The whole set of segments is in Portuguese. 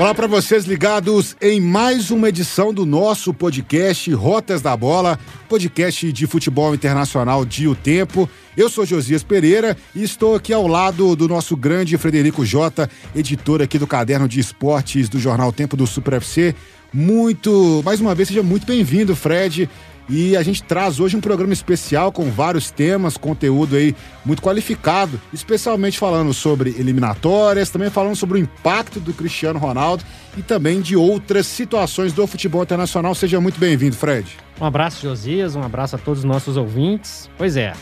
Olá para vocês ligados em mais uma edição do nosso podcast Rotas da Bola, podcast de futebol internacional de O Tempo. Eu sou Josias Pereira e estou aqui ao lado do nosso grande Frederico Jota, editor aqui do Caderno de Esportes do Jornal Tempo do Super FC. Muito, mais uma vez, seja muito bem-vindo, Fred. E a gente traz hoje um programa especial com vários temas, conteúdo aí muito qualificado, especialmente falando sobre eliminatórias, também falando sobre o impacto do Cristiano Ronaldo e também de outras situações do futebol internacional. Seja muito bem-vindo, Fred. Um abraço, Josias, um abraço a todos os nossos ouvintes. Pois é,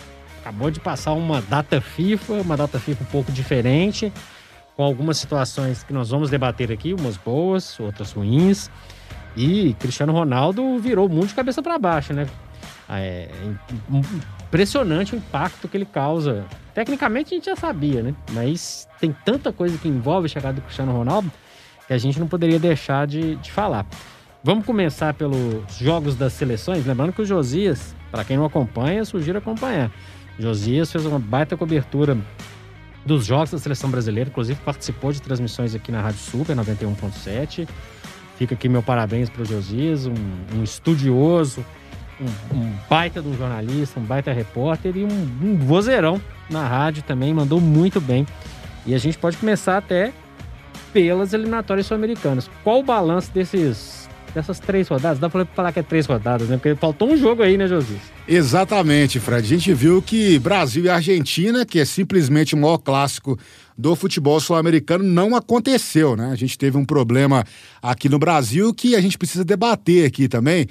acabou de passar uma data FIFA, uma data FIFA um pouco diferente, com algumas situações que nós vamos debater aqui, umas boas, outras ruins. E Cristiano Ronaldo virou o mundo de cabeça para baixo, né? É impressionante o impacto que ele causa. Tecnicamente a gente já sabia, né? Mas tem tanta coisa que envolve a chegada do Cristiano Ronaldo que a gente não poderia deixar de, de falar. Vamos começar pelos jogos das seleções. Lembrando que o Josias, para quem não acompanha, sugiro acompanhar. Josias fez uma baita cobertura dos jogos da seleção brasileira, inclusive participou de transmissões aqui na Rádio Super 91.7. Fica aqui meu parabéns para o Josias, um, um estudioso, um, um, baita de um jornalista, um baita repórter e um, um vozeirão na rádio também, mandou muito bem. E a gente pode começar até pelas eliminatórias sul-americanas. Qual o balanço desses dessas três rodadas? Dá pra falar que é três rodadas, né? Porque faltou um jogo aí, né, Josias? Exatamente, Fred. A gente viu que Brasil e Argentina, que é simplesmente o maior clássico do futebol sul-americano não aconteceu, né? A gente teve um problema aqui no Brasil que a gente precisa debater aqui também,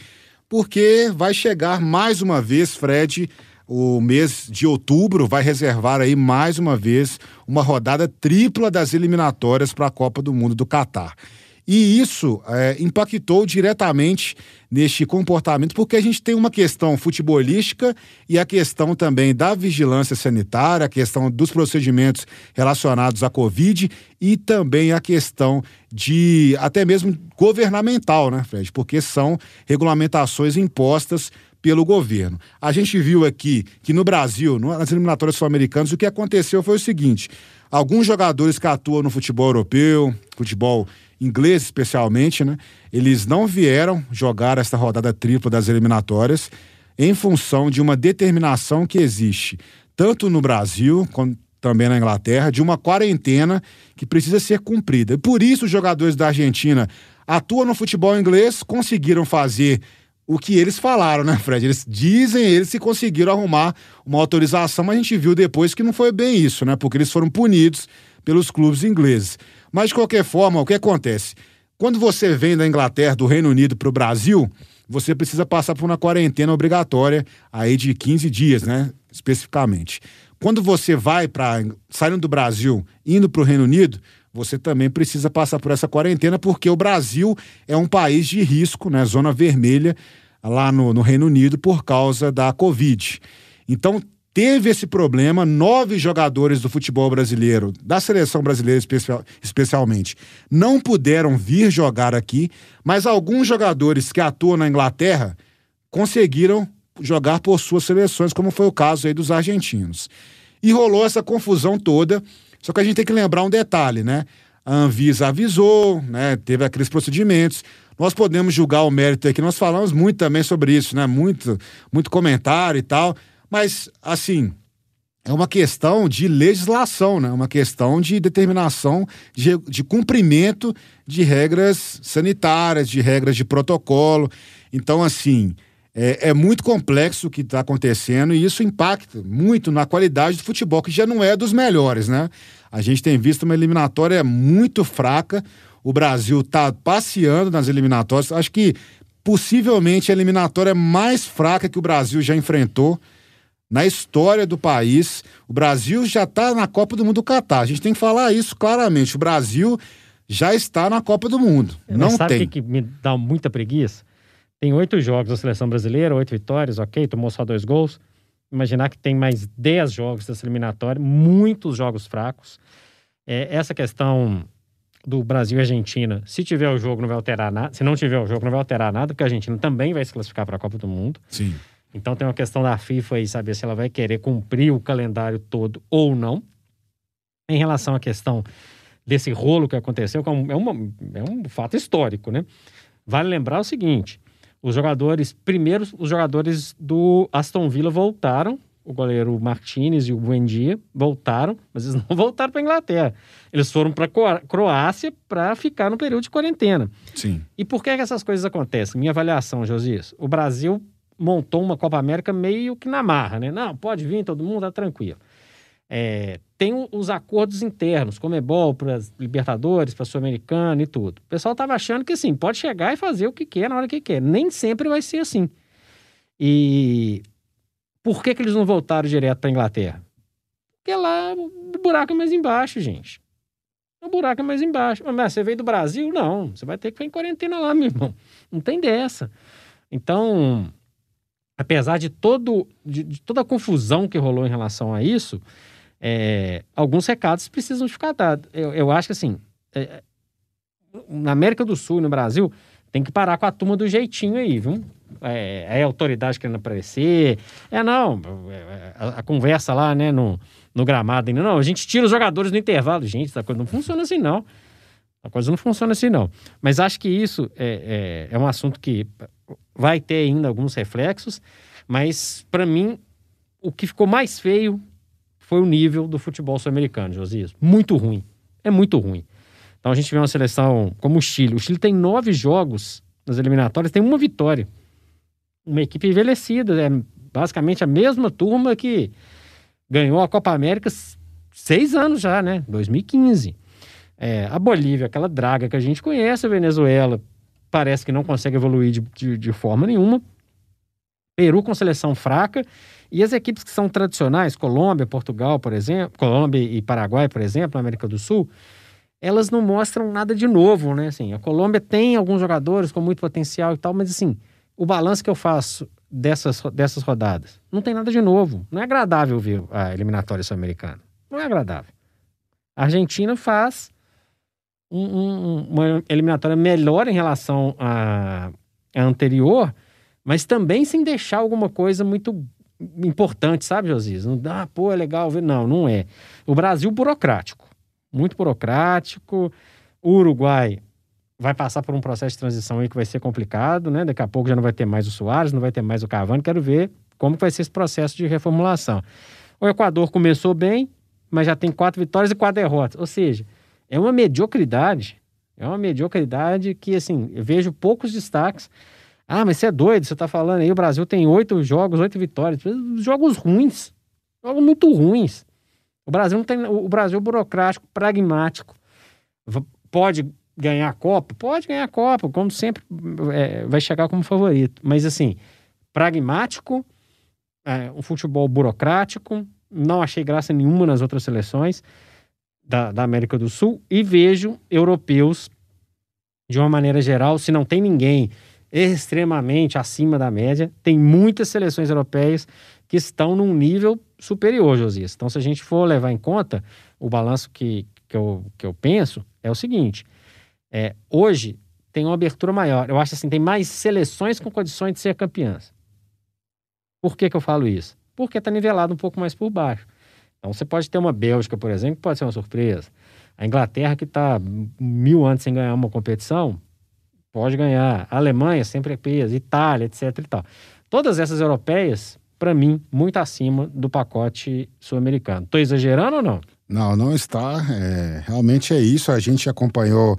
porque vai chegar mais uma vez, Fred, o mês de outubro vai reservar aí mais uma vez uma rodada tripla das eliminatórias para a Copa do Mundo do Catar. E isso é, impactou diretamente neste comportamento, porque a gente tem uma questão futebolística e a questão também da vigilância sanitária, a questão dos procedimentos relacionados à Covid e também a questão de até mesmo governamental, né, Fred? Porque são regulamentações impostas pelo governo. A gente viu aqui que no Brasil, nas eliminatórias sul-americanas, o que aconteceu foi o seguinte: alguns jogadores que atuam no futebol europeu, futebol inglês especialmente, né? Eles não vieram jogar esta rodada tripla das eliminatórias em função de uma determinação que existe tanto no Brasil quanto também na Inglaterra de uma quarentena que precisa ser cumprida. E por isso os jogadores da Argentina atuam no futebol inglês, conseguiram fazer o que eles falaram, né, Fred? Eles dizem eles que conseguiram arrumar uma autorização, mas a gente viu depois que não foi bem isso, né? Porque eles foram punidos pelos clubes ingleses. Mas, de qualquer forma, o que acontece? Quando você vem da Inglaterra, do Reino Unido para o Brasil, você precisa passar por uma quarentena obrigatória aí de 15 dias, né? Especificamente. Quando você vai para saindo do Brasil, indo para o Reino Unido, você também precisa passar por essa quarentena, porque o Brasil é um país de risco, né? Zona vermelha lá no, no Reino Unido por causa da Covid. Então, teve esse problema. Nove jogadores do futebol brasileiro, da seleção brasileira especial, especialmente, não puderam vir jogar aqui, mas alguns jogadores que atuam na Inglaterra conseguiram jogar por suas seleções, como foi o caso aí dos argentinos. E rolou essa confusão toda. Só que a gente tem que lembrar um detalhe, né? A Anvisa avisou, né? Teve aqueles procedimentos. Nós podemos julgar o mérito aqui, nós falamos muito também sobre isso, né? Muito, muito comentário e tal. Mas, assim, é uma questão de legislação, né? uma questão de determinação, de, de cumprimento de regras sanitárias, de regras de protocolo. Então, assim, é, é muito complexo o que está acontecendo e isso impacta muito na qualidade do futebol, que já não é dos melhores, né? A gente tem visto uma eliminatória muito fraca. O Brasil está passeando nas eliminatórias. Acho que possivelmente a eliminatória mais fraca que o Brasil já enfrentou na história do país. O Brasil já está na Copa do Mundo do Catar. A gente tem que falar isso claramente. O Brasil já está na Copa do Mundo. Mas Não sabe tem. o que, me dá muita preguiça? Tem oito jogos da seleção brasileira, oito vitórias, ok, tomou só dois gols. Imaginar que tem mais dez jogos dessa eliminatória, muitos jogos fracos. É, essa questão do Brasil e Argentina, se tiver o jogo, não vai alterar nada. Se não tiver o jogo, não vai alterar nada, porque a Argentina também vai se classificar para a Copa do Mundo. Sim. Então tem uma questão da FIFA aí, saber se ela vai querer cumprir o calendário todo ou não. Em relação à questão desse rolo que aconteceu, que é um, é, uma, é um fato histórico, né? Vale lembrar o seguinte: os jogadores, primeiro, os jogadores do Aston Villa voltaram, o goleiro Martinez e o Buendia voltaram, mas eles não voltaram para Inglaterra. Eles foram para Croácia para ficar no período de quarentena. Sim. E por que, que essas coisas acontecem? Minha avaliação, Josias, o Brasil montou uma Copa América meio que na marra, né? Não, pode vir todo mundo, tá tranquilo. É, tem os acordos internos, Comebol para Libertadores, para Sul-Americana e tudo. O pessoal estava achando que assim, pode chegar e fazer o que quer na hora que quer. Nem sempre vai ser assim. E por que, que eles não voltaram direto para Inglaterra? Porque lá o buraco é mais embaixo, gente. O buraco é mais embaixo. Mas você veio do Brasil? Não. Você vai ter que ficar em quarentena lá, meu irmão. Não tem dessa. Então, apesar de, todo, de, de toda a confusão que rolou em relação a isso, é, alguns recados precisam ficar dados. Eu, eu acho que assim, é, na América do Sul, no Brasil, tem que parar com a turma do jeitinho aí, viu? É, é autoridade querendo aparecer. É, não, é, a, a, conversa lá, né, no, no gramado ainda. Não, a gente tira os jogadores no intervalo. Gente, essa coisa não funciona assim, não. A coisa não funciona assim, não. Mas acho que isso é, é, é um assunto que vai ter ainda alguns reflexos, mas para mim, o que ficou mais feio foi o nível do futebol sul-americano, Josias. Muito ruim. É muito ruim. Então a gente vê uma seleção como o Chile. O Chile tem nove jogos nas eliminatórias, tem uma vitória. Uma equipe envelhecida, é basicamente a mesma turma que ganhou a Copa América seis anos já, né? 2015. É, a Bolívia, aquela draga que a gente conhece, a Venezuela parece que não consegue evoluir de, de, de forma nenhuma. Peru com seleção fraca e as equipes que são tradicionais, Colômbia, Portugal, por exemplo, Colômbia e Paraguai, por exemplo, América do Sul, elas não mostram nada de novo, né? Assim, a Colômbia tem alguns jogadores com muito potencial e tal, mas assim, o balanço que eu faço dessas, dessas rodadas não tem nada de novo. Não é agradável ver a eliminatória sul-americana. Não é agradável. A Argentina faz um, um, uma eliminatória melhor em relação à, anterior, mas também sem deixar alguma coisa muito importante, sabe, Josias? Não dá, ah, pô, é legal ver. Não, não é. O Brasil, burocrático. Muito burocrático. O Uruguai vai passar por um processo de transição aí que vai ser complicado, né? Daqui a pouco já não vai ter mais o Soares, não vai ter mais o Cavani. Quero ver como vai ser esse processo de reformulação. O Equador começou bem, mas já tem quatro vitórias e quatro derrotas. Ou seja, é uma mediocridade. É uma mediocridade que, assim, eu vejo poucos destaques. Ah, mas você é doido, você tá falando aí, o Brasil tem oito jogos, oito vitórias. Jogos ruins. Jogos muito ruins. O Brasil não tem. O Brasil burocrático, pragmático. Pode ganhar a Copa? Pode ganhar a Copa, como sempre é, vai chegar como favorito. Mas assim, pragmático, é, um futebol burocrático, não achei graça nenhuma nas outras seleções da, da América do Sul e vejo europeus, de uma maneira geral, se não tem ninguém extremamente acima da média. Tem muitas seleções europeias que estão num nível superior, Josias. Então, se a gente for levar em conta o balanço que, que, eu, que eu penso, é o seguinte: é, hoje tem uma abertura maior. Eu acho assim, tem mais seleções com condições de ser campeãs. Por que, que eu falo isso? Porque está nivelado um pouco mais por baixo. Então você pode ter uma Bélgica, por exemplo, que pode ser uma surpresa. A Inglaterra, que está mil anos sem ganhar uma competição, pode ganhar. A Alemanha sempre é peso, Itália, etc. E tal. Todas essas europeias, para mim, muito acima do pacote sul-americano. Estou exagerando ou não? Não, não está. É, realmente é isso. A gente acompanhou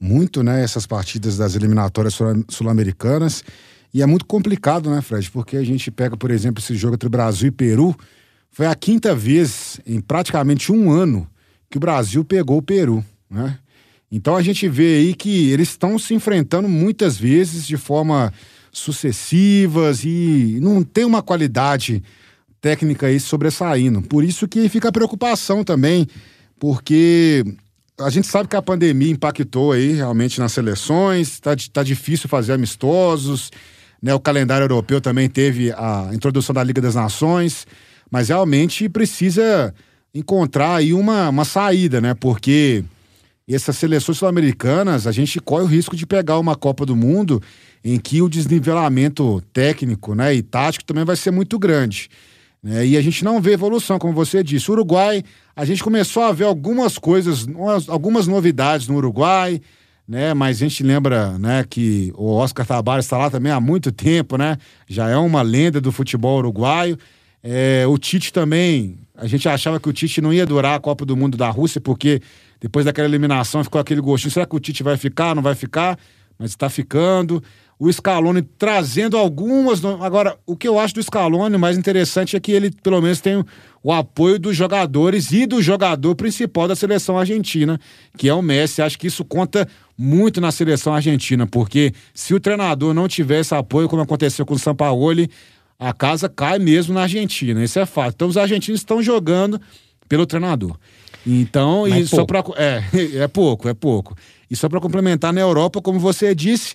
muito né, essas partidas das eliminatórias sul-americanas. E é muito complicado, né, Fred? Porque a gente pega, por exemplo, esse jogo entre Brasil e Peru. Foi a quinta vez em praticamente um ano que o Brasil pegou o Peru, né? Então a gente vê aí que eles estão se enfrentando muitas vezes de forma sucessivas e não tem uma qualidade técnica aí sobressaindo. Por isso que fica a preocupação também, porque a gente sabe que a pandemia impactou aí realmente nas seleções, tá, tá difícil fazer amistosos, né? O calendário europeu também teve a introdução da Liga das Nações, mas realmente precisa encontrar aí uma, uma saída, né? Porque essas seleções sul-americanas, a gente corre o risco de pegar uma Copa do Mundo em que o desnivelamento técnico né, e tático também vai ser muito grande. Né? E a gente não vê evolução, como você disse. O Uruguai, a gente começou a ver algumas coisas, algumas novidades no Uruguai, né? Mas a gente lembra, né, que o Oscar Tabares está lá também há muito tempo, né? Já é uma lenda do futebol uruguaio. É, o Tite também, a gente achava que o Tite não ia durar a Copa do Mundo da Rússia, porque depois daquela eliminação ficou aquele gostinho. Será que o Tite vai ficar? Não vai ficar? Mas está ficando. O Scaloni trazendo algumas. Agora, o que eu acho do Scaloni mais interessante é que ele, pelo menos, tem o apoio dos jogadores e do jogador principal da seleção argentina, que é o Messi. Acho que isso conta muito na seleção argentina, porque se o treinador não tiver esse apoio, como aconteceu com o Sampaoli, a casa cai mesmo na Argentina. Isso é fato. Então, os argentinos estão jogando pelo treinador. Então, Mas e só para é, é pouco, é pouco. E só para complementar na Europa, como você disse,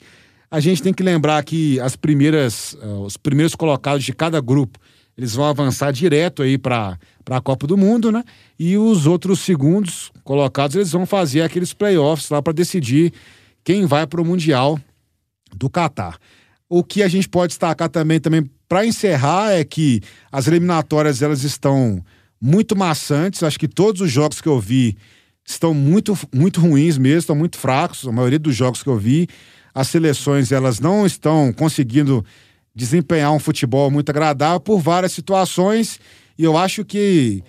a gente tem que lembrar que as primeiras, uh, os primeiros colocados de cada grupo, eles vão avançar direto aí para a Copa do Mundo, né? E os outros segundos colocados, eles vão fazer aqueles playoffs lá para decidir quem vai para o Mundial do Catar. O que a gente pode destacar também, também para encerrar, é que as eliminatórias elas estão muito maçantes. Acho que todos os jogos que eu vi estão muito, muito ruins mesmo, estão muito fracos. A maioria dos jogos que eu vi, as seleções elas não estão conseguindo desempenhar um futebol muito agradável por várias situações. E eu acho que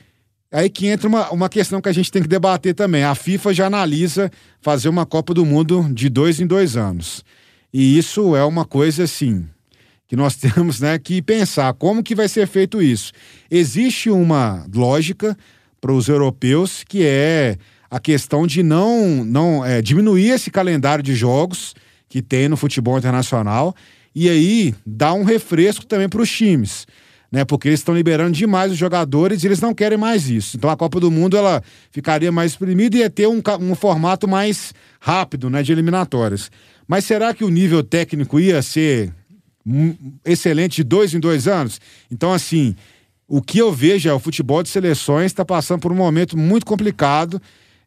aí que entra uma, uma questão que a gente tem que debater também. A FIFA já analisa fazer uma Copa do Mundo de dois em dois anos. E isso é uma coisa assim que nós temos né, que pensar como que vai ser feito isso. Existe uma lógica para os europeus que é a questão de não, não é, diminuir esse calendário de jogos que tem no futebol internacional e aí dar um refresco também para os times. Né, porque eles estão liberando demais os jogadores e eles não querem mais isso. Então a Copa do Mundo ela ficaria mais exprimida e ia ter um, um formato mais rápido né, de eliminatórias. Mas será que o nível técnico ia ser excelente de dois em dois anos. Então, assim, o que eu vejo é o futebol de seleções está passando por um momento muito complicado.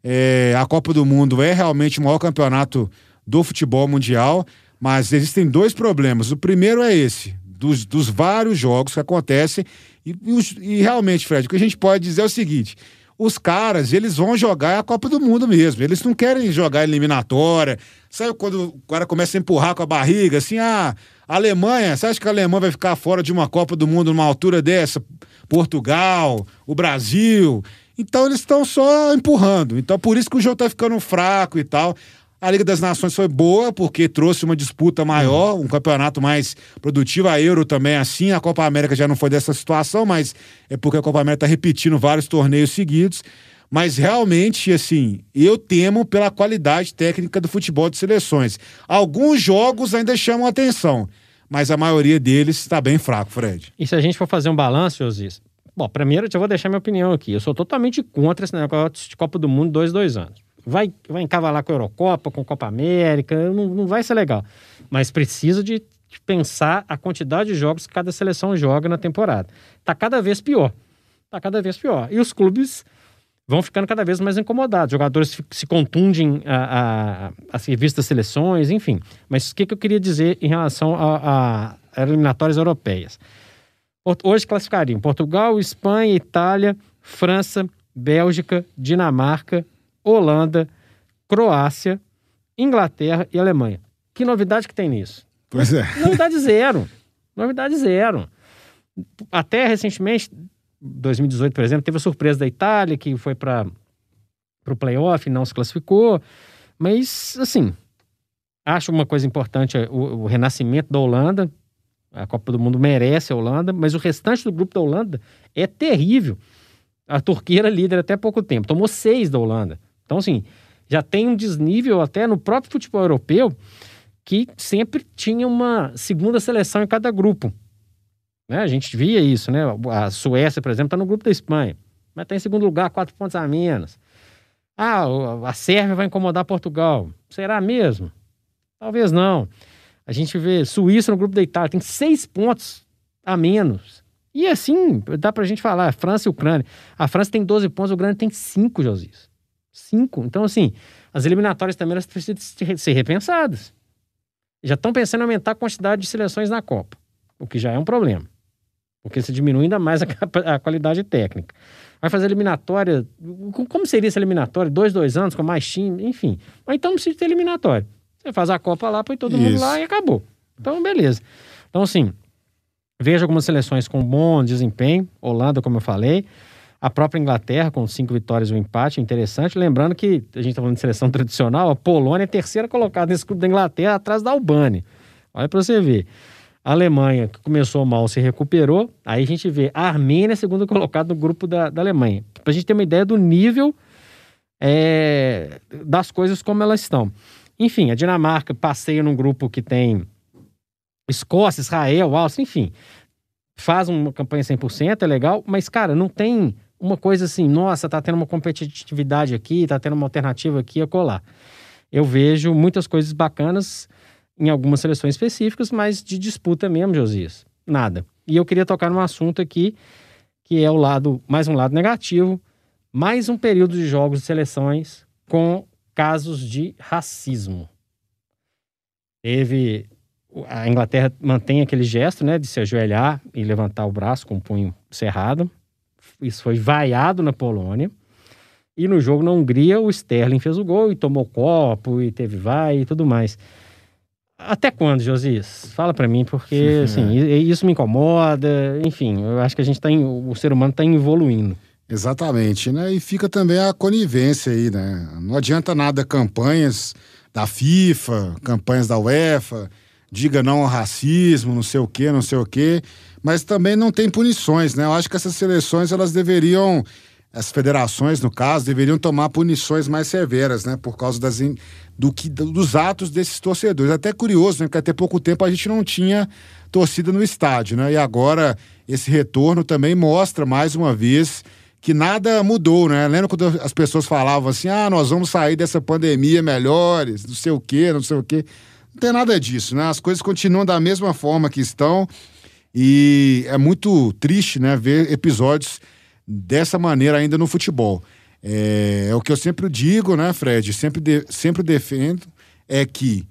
É, a Copa do Mundo é realmente o maior campeonato do futebol mundial, mas existem dois problemas. O primeiro é esse, dos, dos vários jogos que acontecem. E, e, e realmente, Fred, o que a gente pode dizer é o seguinte: os caras, eles vão jogar a Copa do Mundo mesmo. Eles não querem jogar eliminatória. Sabe quando o cara começa a empurrar com a barriga, assim, ah, a Alemanha, você acha que a Alemanha vai ficar fora de uma Copa do Mundo numa altura dessa? Portugal, o Brasil. Então eles estão só empurrando. Então por isso que o jogo tá ficando fraco e tal. A Liga das Nações foi boa porque trouxe uma disputa maior, um campeonato mais produtivo. A Euro também é assim. A Copa América já não foi dessa situação, mas é porque a Copa América está repetindo vários torneios seguidos. Mas realmente, assim, eu temo pela qualidade técnica do futebol de seleções. Alguns jogos ainda chamam atenção, mas a maioria deles está bem fraco, Fred. E se a gente for fazer um balanço, Osis? Bom, primeiro eu já vou deixar minha opinião aqui. Eu sou totalmente contra esse negócio de Copa do Mundo dois, dois anos. Vai, vai encavalar com a Eurocopa, com a Copa América, não, não vai ser legal. Mas precisa de, pensar a quantidade de jogos que cada seleção joga na temporada. Tá cada vez pior. Tá cada vez pior. E os clubes vão ficando cada vez mais incomodados. Jogadores se contundem a, a, a das seleções, enfim. Mas o que, que eu queria dizer em relação a, a eliminatórias europeias? Hoje classificariam Portugal, Espanha, Itália, França, Bélgica, Dinamarca, Holanda, Croácia, Inglaterra e Alemanha. Que novidade que tem nisso? Pois é. Novidade zero. Novidade zero. Até recentemente, 2018, por exemplo, teve a surpresa da Itália, que foi para o playoff, não se classificou. Mas, assim, acho uma coisa importante o, o, renascimento da Holanda. A Copa do Mundo merece a Holanda, mas o restante do grupo da Holanda é terrível. A Turquia era líder até pouco tempo, tomou seis da Holanda. Então, assim, já tem um desnível até no próprio futebol europeu que sempre tinha uma segunda seleção em cada grupo. Né? A gente via isso, né? A Suécia, por exemplo, está no grupo da Espanha, mas está em segundo lugar, quatro pontos a menos. Ah, a Sérvia vai incomodar Portugal. Será mesmo? Talvez não. A gente vê Suíça no grupo da Itália, tem seis pontos a menos. E assim, dá pra gente falar, França e Ucrânia. A França tem 12 pontos, a Ucrânia tem 5, Josias. 5. Então, assim, as eliminatórias também elas precisam ser repensadas. Já estão pensando em aumentar a quantidade de seleções na Copa, o que já é um problema. porque você diminui ainda mais a, a qualidade técnica. Vai fazer eliminatória. Como seria essa eliminatória? Dois, dois anos, com mais time, enfim. Mas então não precisa ter eliminatória. Você faz a Copa lá, põe todo Isso. mundo lá e acabou. Então, beleza. Então, assim, vejo algumas seleções com bom desempenho. Holanda, como eu falei. A própria Inglaterra, com cinco vitórias e um empate, interessante. Lembrando que a gente está falando de seleção tradicional, a Polônia é terceira colocada nesse grupo da Inglaterra, atrás da Albânia. Olha para você ver. A Alemanha, que começou mal, se recuperou. Aí a gente vê a Armênia, segundo colocado no grupo da, da Alemanha. Para a gente ter uma ideia do nível é, das coisas como elas estão. Enfim, a Dinamarca passeia num grupo que tem Escócia, Israel, Áustria, enfim. Faz uma campanha 100%, é legal, mas, cara, não tem uma coisa assim, nossa, tá tendo uma competitividade aqui, tá tendo uma alternativa aqui a colar. Eu vejo muitas coisas bacanas em algumas seleções específicas, mas de disputa mesmo, Josias, nada. E eu queria tocar num assunto aqui que é o lado, mais um lado negativo, mais um período de jogos de seleções com casos de racismo. Teve a Inglaterra mantém aquele gesto, né, de se ajoelhar e levantar o braço com o punho cerrado isso foi vaiado na Polônia. E no jogo na Hungria, o Sterling fez o gol e tomou copo e teve vai e tudo mais. Até quando, Josias? Fala para mim, porque assim, isso me incomoda. Enfim, eu acho que a gente tá o ser humano está evoluindo. Exatamente, né? E fica também a conivência aí, né? Não adianta nada campanhas da FIFA, campanhas da UEFA, diga não ao racismo, não sei o quê, não sei o quê mas também não tem punições, né? Eu acho que essas seleções elas deveriam, as federações no caso, deveriam tomar punições mais severas, né? Por causa das, do que, dos atos desses torcedores. Até curioso, né? Porque até pouco tempo a gente não tinha torcida no estádio, né? E agora esse retorno também mostra mais uma vez que nada mudou, né? Lembra quando as pessoas falavam assim: ah, nós vamos sair dessa pandemia melhores, não sei o quê, não sei o quê. Não tem nada disso, né? As coisas continuam da mesma forma que estão. E é muito triste, né, ver episódios dessa maneira ainda no futebol. É, é o que eu sempre digo, né, Fred? Sempre, de, sempre defendo é que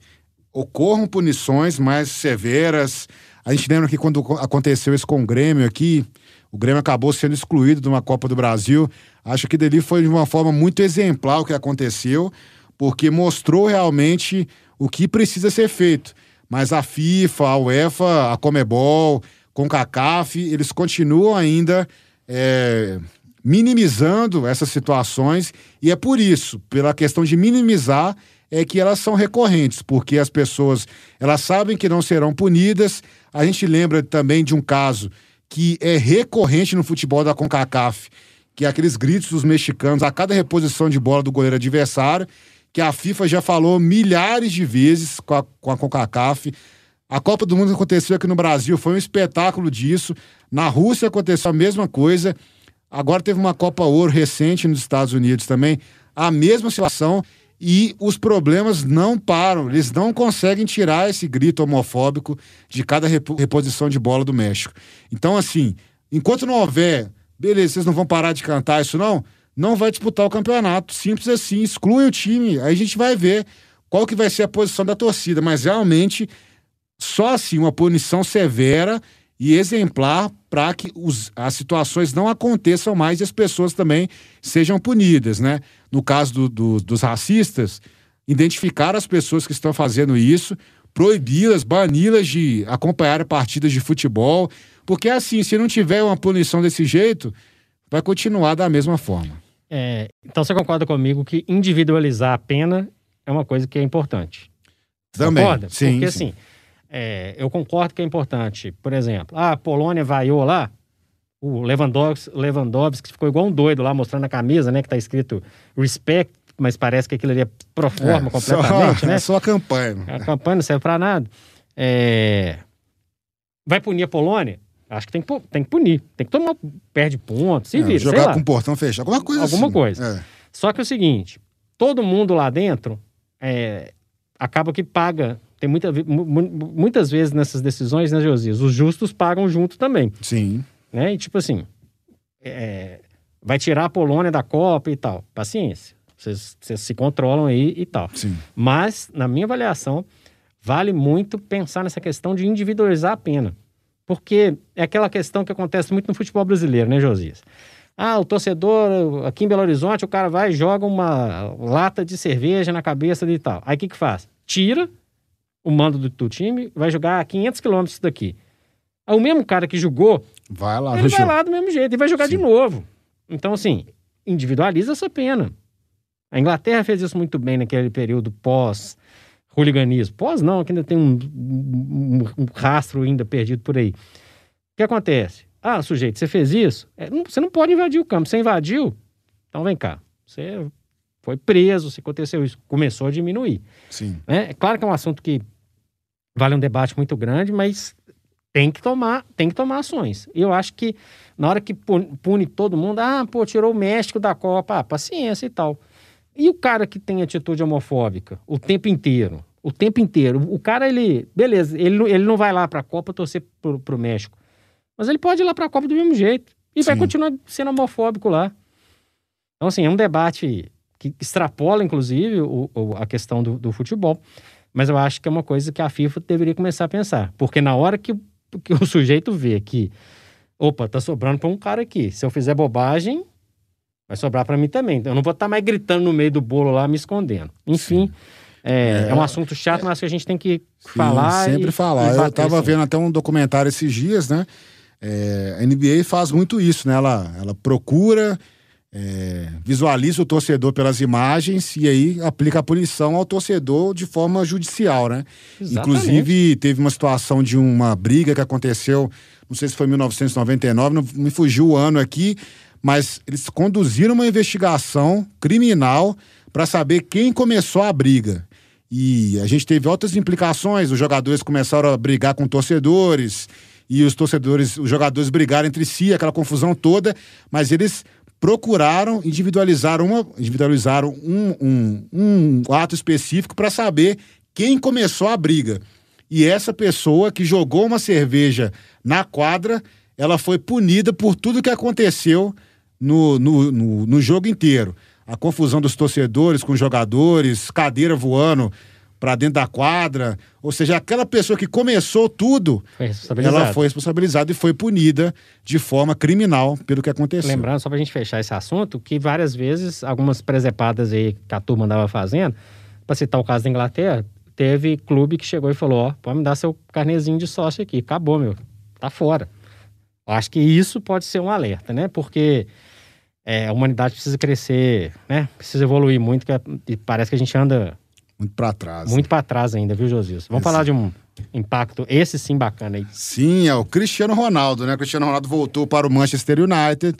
ocorram punições mais severas. A gente lembra que quando aconteceu isso com o Grêmio aqui, o Grêmio acabou sendo excluído de uma Copa do Brasil. Acho que dali foi de uma forma muito exemplar o que aconteceu, porque mostrou realmente o que precisa ser feito. Mas a FIFA, a UEFA, a Comebol, com CACAF, eles continuam ainda é, minimizando essas situações e é por isso, pela questão de minimizar, é que elas são recorrentes, porque as pessoas elas sabem que não serão punidas. A gente lembra também de um caso que é recorrente no futebol da CONCACAF, que é aqueles gritos dos mexicanos a cada reposição de bola do goleiro adversário que a FIFA já falou milhares de vezes com a, com a CONCACAF. A Copa do Mundo aconteceu aqui no Brasil, foi um espetáculo disso. Na Rússia aconteceu a mesma coisa. Agora teve uma Copa Ouro recente nos Estados Unidos também, a mesma situação. E os problemas não param, eles não conseguem tirar esse grito homofóbico de cada reposição de bola do México. Então, assim, enquanto não houver, beleza, vocês não vão parar de cantar isso, não? Não vai disputar o campeonato. Simples assim, exclui o time. Aí a gente vai ver qual que vai ser a posição da torcida. Mas realmente, só assim, uma punição severa e exemplar para que os, as situações não aconteçam mais e as pessoas também sejam punidas, né? No caso do, do, dos racistas, identificar as pessoas que estão fazendo isso, proibi-las, bani-las de acompanhar partidas de futebol, porque assim, se não tiver uma punição desse jeito, vai continuar da mesma forma. É, então você concorda comigo que individualizar a pena é uma coisa que é importante? Também. Concorda? Sim. Porque sim. assim, é, eu concordo que é importante. Por exemplo, a Polônia vaiou lá, o Lewandowski, Lewandowski ficou igual um doido lá mostrando a camisa, né? Que tá escrito respect, mas parece que aquilo ali é pro forma é, completamente, só, né? É só a campanha. A campanha não serve pra nada. É... Vai punir a Polônia? Acho que tem que, tem que punir. Tem que tomar. Perde ponto, se é, vira. Jogar com o portão fechado. Alguma coisa Alguma assim. coisa. É. Só que é o seguinte: todo mundo lá dentro é, acaba que paga. Tem muita, muitas vezes nessas decisões, né, Josias? Os justos pagam junto também. Sim. Né? E tipo assim. É, vai tirar a Polônia da Copa e tal. Paciência. Vocês, vocês se controlam aí e tal. Sim. Mas, na minha avaliação, vale muito pensar nessa questão de individualizar a pena. Porque é aquela questão que acontece muito no futebol brasileiro, né, Josias? Ah, o torcedor, aqui em Belo Horizonte, o cara vai e joga uma lata de cerveja na cabeça de tal. Aí o que que faz? Tira o mando do, do time, vai jogar a 500 quilômetros daqui. Aí o mesmo cara que jogou, Vai lá, ele vai lá do mesmo jeito e vai jogar de Sim. novo. Então, assim, individualiza essa pena. A Inglaterra fez isso muito bem naquele período pós-hooliganismo. Pós não, que ainda tem um, um- um rastro ainda perdido por aí. O que acontece? Ah, sujeito, você fez isso? É, não- você não pode invadir o campo. Você invadiu? Então vem cá. Você foi preso, se aconteceu isso. Começou a diminuir. Sim. né? É claro que é um assunto que vale um debate muito grande, mas tem que tomar, tem que tomar ações. E eu acho que na hora que pu- pune todo mundo, ah, pô, tirou o México da Copa, ah, paciência e tal. E o cara que tem atitude homofóbica o tempo inteiro, o tempo inteiro, o cara ele, beleza, ele, não- ele não vai lá para a Copa torcer pro, pro México, mas ele pode ir lá para a Copa do mesmo jeito e vai Sim. continuar sendo homofóbico lá. Então assim, é um debate que extrapola inclusive o- o- a questão do, do futebol. Mas eu acho que é uma coisa que a FIFA deveria começar a pensar. Porque na hora que, que o sujeito vê que, opa, tá sobrando pra um cara aqui. Se eu fizer bobagem, vai sobrar pra mim também. Eu não vou estar mais gritando no meio do bolo lá, me escondendo. Enfim, é, É. é um assunto chato, mas que a gente tem que falar. sempre e- falar. e Eu bater, tava sim. vendo até um documentário esses dias, né? É, a NBA faz muito isso, né? Ela, ela procura, é, visualiza o torcedor pelas imagens e aí aplica a punição ao torcedor de forma judicial, né? Exatamente. Inclusive, teve uma situação de uma briga que aconteceu, não sei se foi em 1999, não me fugiu o ano aqui, mas eles conduziram uma investigação criminal para saber quem começou a briga. E a gente teve outras implicações, os jogadores começaram a brigar com torcedores, e os torcedores, os jogadores brigaram entre si, aquela confusão toda, mas eles procuraram individualizar, uma, individualizaram um, um, um ato específico para saber quem começou a briga. E essa pessoa que jogou uma cerveja na quadra, ela foi punida por tudo que aconteceu no, no, no, no jogo inteiro. A confusão dos torcedores com jogadores, cadeira voando para dentro da quadra. Ou seja, aquela pessoa que começou tudo, Foi ela foi responsabilizada e foi punida de forma criminal pelo que aconteceu. Lembrando, só pra gente fechar esse assunto, que várias vezes, algumas presepadas aí que a turma andava fazendo, pra citar o caso da Inglaterra, teve clube que chegou e falou, ó, pode me dar seu carnezinho de sócio aqui, acabou, meu, tá fora. Acho que isso pode ser um alerta, né? Porque é, a humanidade precisa crescer, né? Precisa evoluir muito, que é- e parece que a gente anda Muito para trás. muito pra trás ainda, viu, Josias? Vamos falar de um impacto, esse sim bacana aí. Sim, é o Cristiano Ronaldo, né? O Cristiano Ronaldo voltou para o Manchester United.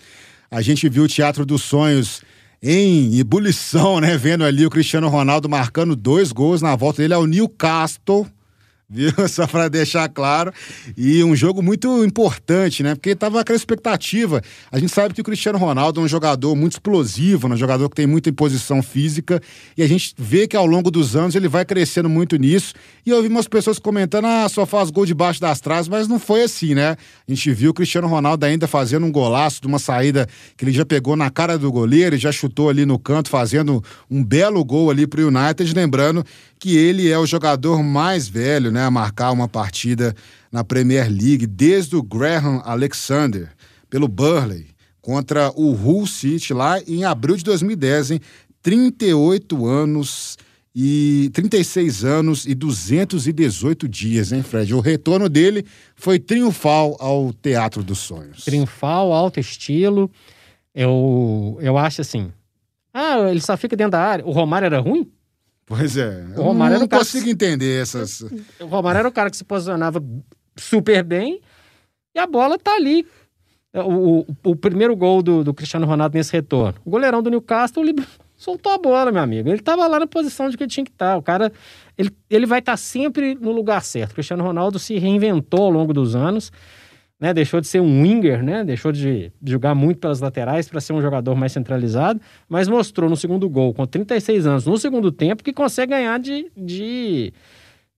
A gente viu o Teatro dos Sonhos em ebulição, né? Vendo ali o Cristiano Ronaldo marcando dois gols na volta dele ao Newcastle. Viu? Só para deixar claro. E um jogo muito importante, né? Porque tava aquela expectativa. A gente sabe que o Cristiano Ronaldo é um jogador muito explosivo, né? um jogador que tem muita imposição física. E a gente vê que ao longo dos anos ele vai crescendo muito nisso. E eu vi umas pessoas comentando: ah, só faz gol debaixo das traves, mas não foi assim, né? A gente viu o Cristiano Ronaldo ainda fazendo um golaço de uma saída que ele já pegou na cara do goleiro e já chutou ali no canto, fazendo um belo gol ali pro United. Lembrando que ele é o jogador mais velho, né, a marcar uma partida na Premier League desde o Graham Alexander pelo Burley contra o Hull City lá em abril de 2010, em 38 anos e 36 anos e 218 dias, hein, Fred? O retorno dele foi triunfal ao Teatro dos Sonhos. triunfal, alto estilo. Eu, eu acho assim. Ah, ele só fica dentro da área. O Romário era ruim? Pois é. O Romário eu não consigo que- entender essas. O Romário era o cara que se posicionava super bem e a bola tá ali. O, o, o primeiro gol do, do Cristiano Ronaldo nesse retorno. O goleirão do Newcastle soltou a bola, meu amigo. Ele tava lá na posição de que ele tinha que estar. O cara, ele, ele vai estar sempre no lugar certo. O Cristiano Ronaldo se reinventou ao longo dos anos. Né, deixou de ser um winger, né, deixou de jogar muito pelas laterais para ser um jogador mais centralizado, mas mostrou no segundo gol, com 36 anos, no segundo tempo, que consegue ganhar de, de,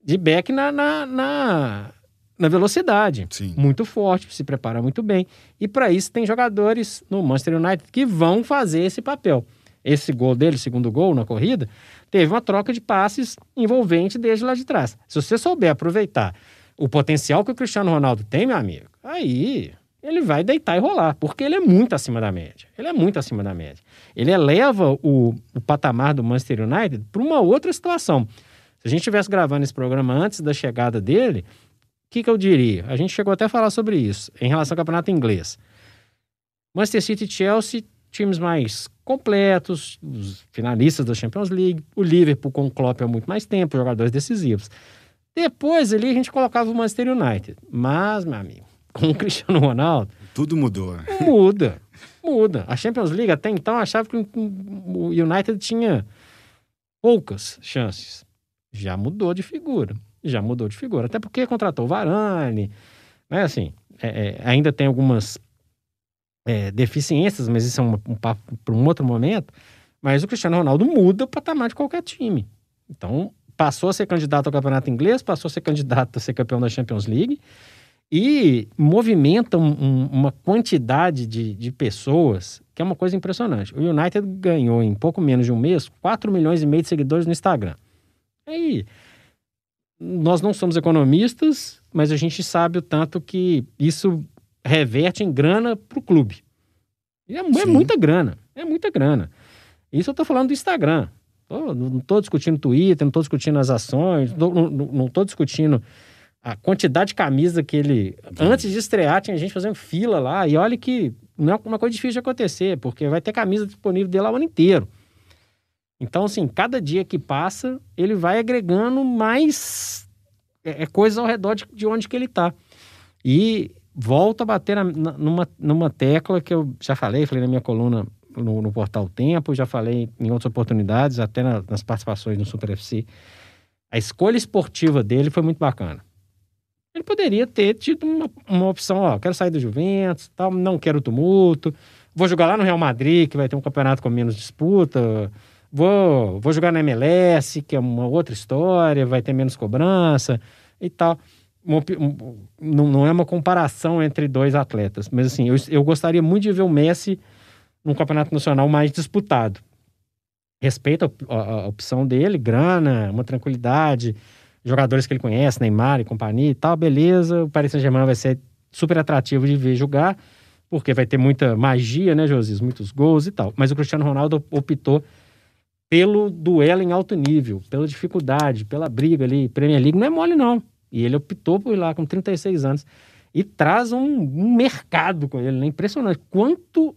de back na, na, na, na velocidade. Sim. Muito forte, se prepara muito bem. E para isso tem jogadores no Manchester United que vão fazer esse papel. Esse gol dele, segundo gol na corrida, teve uma troca de passes envolvente desde lá de trás. Se você souber aproveitar o potencial que o Cristiano Ronaldo tem, meu amigo, aí ele vai deitar e rolar, porque ele é muito acima da média. Ele é muito acima da média. Ele eleva o, o patamar do Manchester United para uma outra situação. Se a gente estivesse gravando esse programa antes da chegada dele, o que, que eu diria? A gente chegou até a falar sobre isso em relação ao campeonato inglês. Manchester City e Chelsea, times mais completos, os finalistas da Champions League. O Liverpool com o Klopp há muito mais tempo, jogadores decisivos. Depois ali a gente colocava o Manchester United. Mas, meu amigo, com o Cristiano Ronaldo. Tudo mudou. Muda. Muda. A Champions League até então achava que o United tinha poucas chances. Já mudou de figura. Já mudou de figura. Até porque contratou o Varane. Né? Assim, é, é, ainda tem algumas é, deficiências, mas isso é um, um papo para um outro momento. Mas o Cristiano Ronaldo muda o patamar de qualquer time. Então, passou a ser candidato ao campeonato inglês, passou a ser candidato a ser campeão da Champions League e movimenta um, um, uma quantidade de, de pessoas que é uma coisa impressionante. O United ganhou em pouco menos de um mês 4 milhões e meio de seguidores no Instagram. Aí, nós não somos economistas, mas a gente sabe o tanto que isso reverte em grana para o clube. E é, é, muita grana, é muita grana. Isso eu estou falando do Instagram. Tô, não estou discutindo Twitter, não estou discutindo as ações, não estou discutindo a quantidade de camisa que ele. Antes de estrear, tinha gente fazendo fila lá. E olha que não é uma coisa difícil de acontecer, porque vai ter camisa disponível dele lá o ano inteiro. Então, assim, cada dia que passa, ele vai agregando mais é, é coisas ao redor de, de onde que ele está. E volta a bater na, numa, numa tecla que eu já falei, falei na minha coluna no, no Portal Tempo, já falei em outras oportunidades, até na, nas participações no Super FC. A escolha esportiva dele foi muito bacana. Ele poderia ter tido uma, uma opção, ó, quero sair do Juventus, tal, não quero tumulto, vou jogar lá no Real Madrid, que vai ter um campeonato com menos disputa, vou, vou jogar na MLS, que é uma outra história, vai ter menos cobrança e tal. Não, não é uma comparação entre dois atletas, mas assim, eu, eu gostaria muito de ver o Messi num campeonato nacional mais disputado. Respeita a, a, opção dele, grana, uma tranquilidade, jogadores que ele conhece, Neymar e companhia e tal, beleza. O Paris Saint-Germain vai ser super atrativo de ver jogar, porque vai ter muita magia, né, Josias? Muitos gols e tal. Mas o Cristiano Ronaldo optou pelo duelo em alto nível, pela dificuldade, pela briga ali. Premier League não é mole, não. E ele optou por ir lá com 36 anos e traz um, um mercado com ele, né? Impressionante. Quanto.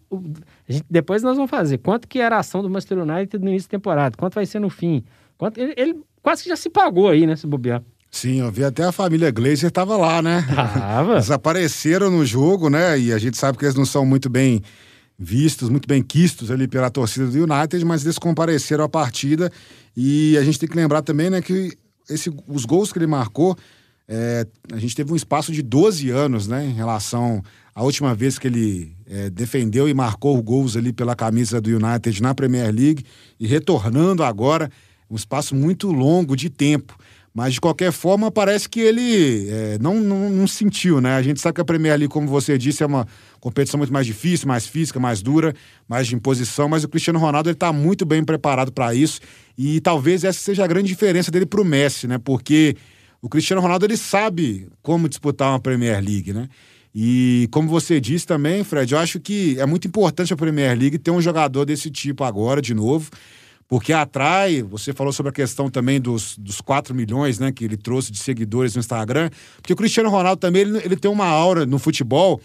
Gente, depois nós vamos fazer. Quanto que era a ação do Manchester United no início da temporada? Quanto vai ser no fim? Quanto, ele, ele quase que já se pagou aí, né? Se bobear. Sim, eu vi até a família Glazer estava lá, né? Tava. Eles apareceram no jogo, né? E a gente sabe que eles não são muito bem vistos, muito bem quistos ali pela torcida do United, mas eles compareceram à partida. E a gente tem que lembrar também, né, que esse, os gols que ele marcou é, a gente teve um espaço de 12 anos, né, em relação à última vez que ele é, defendeu e marcou gols ali pela camisa do United na Premier League e retornando agora, um espaço muito longo de tempo. Mas de qualquer forma, parece que ele é, não, não, não, sentiu, né? A gente sabe que a Premier League, como você disse, é uma competição muito mais difícil, mais física, mais dura, mais de imposição, mas o Cristiano Ronaldo está muito bem preparado para isso. E talvez essa seja a grande diferença dele para o Messi, né? Porque o Cristiano Ronaldo ele sabe como disputar uma Premier League, né? E como você disse também, Fred, eu acho que é muito importante a Premier League ter um jogador desse tipo agora, de novo, porque atrai. Você falou sobre a questão também dos, dos 4 milhões né, que ele trouxe de seguidores no Instagram, porque o Cristiano Ronaldo também ele, ele tem uma aura no futebol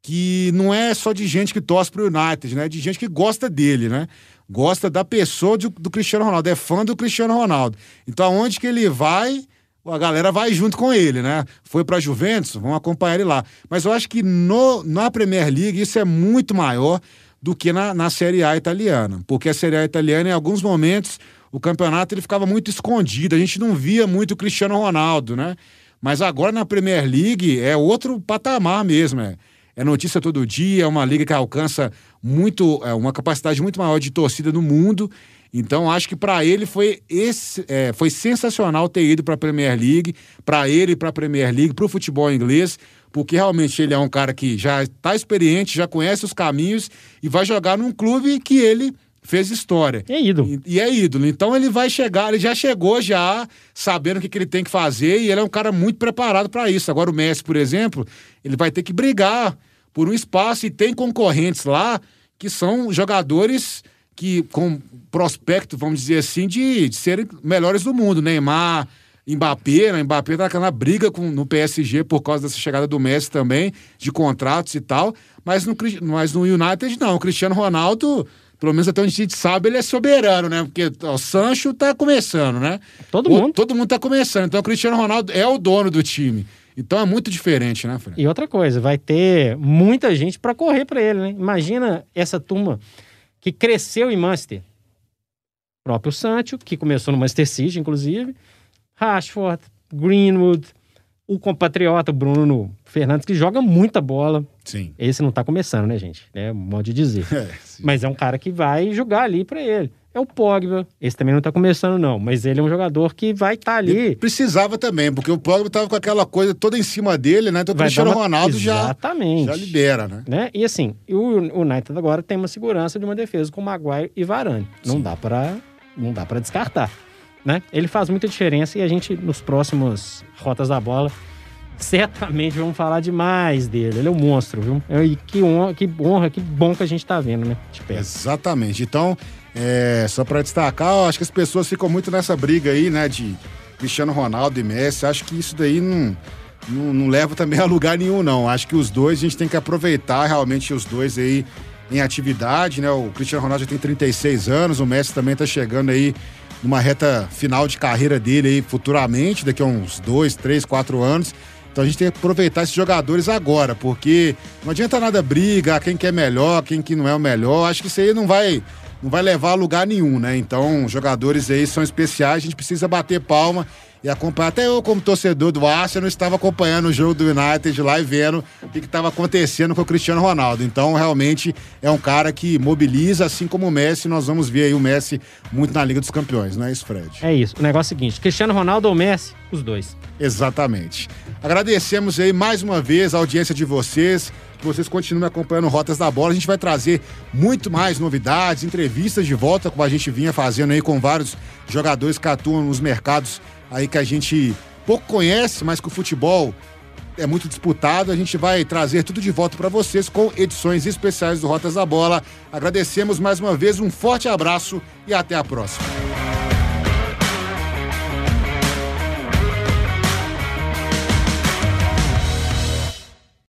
que não é só de gente que torce pro United, né? É de gente que gosta dele, né? Gosta da pessoa do, do Cristiano Ronaldo, é fã do Cristiano Ronaldo. Então, aonde que ele vai, a galera vai junto com ele, né? Foi para Juventus, vamos acompanhar ele lá. Mas eu acho que no, na Premier League isso é muito maior do que na, na Série A italiana, porque a Série A italiana, em alguns momentos, o campeonato ele ficava muito escondido, a gente não via muito o Cristiano Ronaldo, né? Mas agora na Premier League é outro patamar mesmo, é, é notícia todo dia, é uma liga que alcança muito, é, uma capacidade muito maior de torcida no mundo então, acho que para ele foi, esse, é, foi sensacional ter ido para a Premier League, para ele e para a Premier League, para o futebol inglês, porque realmente ele é um cara que já está experiente, já conhece os caminhos e vai jogar num clube que ele fez história. É ídolo. E, e, é ídolo. Então ele vai chegar, ele já chegou já sabendo o que, que ele tem que fazer e ele é um cara muito preparado para isso. Agora o Messi, por exemplo, ele vai ter que brigar por um espaço e tem concorrentes lá que são jogadores que com prospecto, vamos dizer assim, de, de serem melhores do mundo. Neymar, Mbappé, né? Mbappé tá naquela briga com, no PSG por causa dessa chegada do Messi também, de contratos e tal. Mas no, mas no United, não. O Cristiano Ronaldo, pelo menos até onde a gente sabe, ele é soberano, né? Porque o Sancho tá começando, né? Todo o, mundo. Todo mundo tá começando. Então o Cristiano Ronaldo é o dono do time. Então é muito diferente, né, Fred? E outra coisa, vai ter muita gente para correr para ele, né? Imagina essa turma que cresceu em Manchester. O próprio Sancho, que começou no Manchester City, inclusive. Rashford, Greenwood, o compatriota Bruno Fernandes, que joga muita bola. Sim. Esse não tá começando, né, gente? É modo de dizer. É, mas é um cara que vai jogar ali para ele. É o Pogba. Esse também não tá começando, não. Mas ele é um jogador que vai estar tá ali. Ele precisava também, porque o Pogba tava com aquela coisa toda em cima dele, né? Então o Cristiano uma... Ronaldo Exatamente. já, já libera, né? né? E assim, o United agora tem uma segurança de uma defesa com Maguire e Varane. Não dá para não dá para descartar né? Ele faz muita diferença e a gente, nos próximos Rotas da Bola, certamente vamos falar demais dele. Ele é um monstro, viu? E que honra, que honra, que bom que a gente tá vendo, né? Exatamente. Então, é, só para destacar, acho que as pessoas ficam muito nessa briga aí, né? De Cristiano Ronaldo e Messi. Acho que isso daí não, não, não leva também a lugar nenhum, não. Acho que os dois, a gente tem que aproveitar realmente os dois aí em atividade, né? O Cristiano Ronaldo já tem 36 anos, o Messi também tá chegando aí numa reta final de carreira dele aí futuramente, daqui a uns dois, três, quatro anos. Então a gente tem que aproveitar esses jogadores agora, porque não adianta nada briga, quem quer melhor, quem que não é o melhor. Acho que isso aí não vai, não vai levar a lugar nenhum, né? Então, jogadores aí são especiais, a gente precisa bater palma e acompanhar. Até eu, como torcedor do Arsenal, estava acompanhando o jogo do United lá e vendo o que estava acontecendo com o Cristiano Ronaldo. Então, realmente, é um cara que mobiliza, assim como o Messi. Nós vamos ver aí o Messi muito na Liga dos Campeões, não é isso, Fred? É isso. O negócio é o seguinte: Cristiano Ronaldo ou Messi? Os dois. Exatamente. Agradecemos aí mais uma vez a audiência de vocês que vocês continuem acompanhando Rotas da Bola. A gente vai trazer muito mais novidades, entrevistas de volta, como a gente vinha fazendo aí com vários jogadores que atuam nos mercados aí que a gente pouco conhece, mas que o futebol é muito disputado. A gente vai trazer tudo de volta para vocês com edições especiais do Rotas da Bola. Agradecemos mais uma vez, um forte abraço e até a próxima.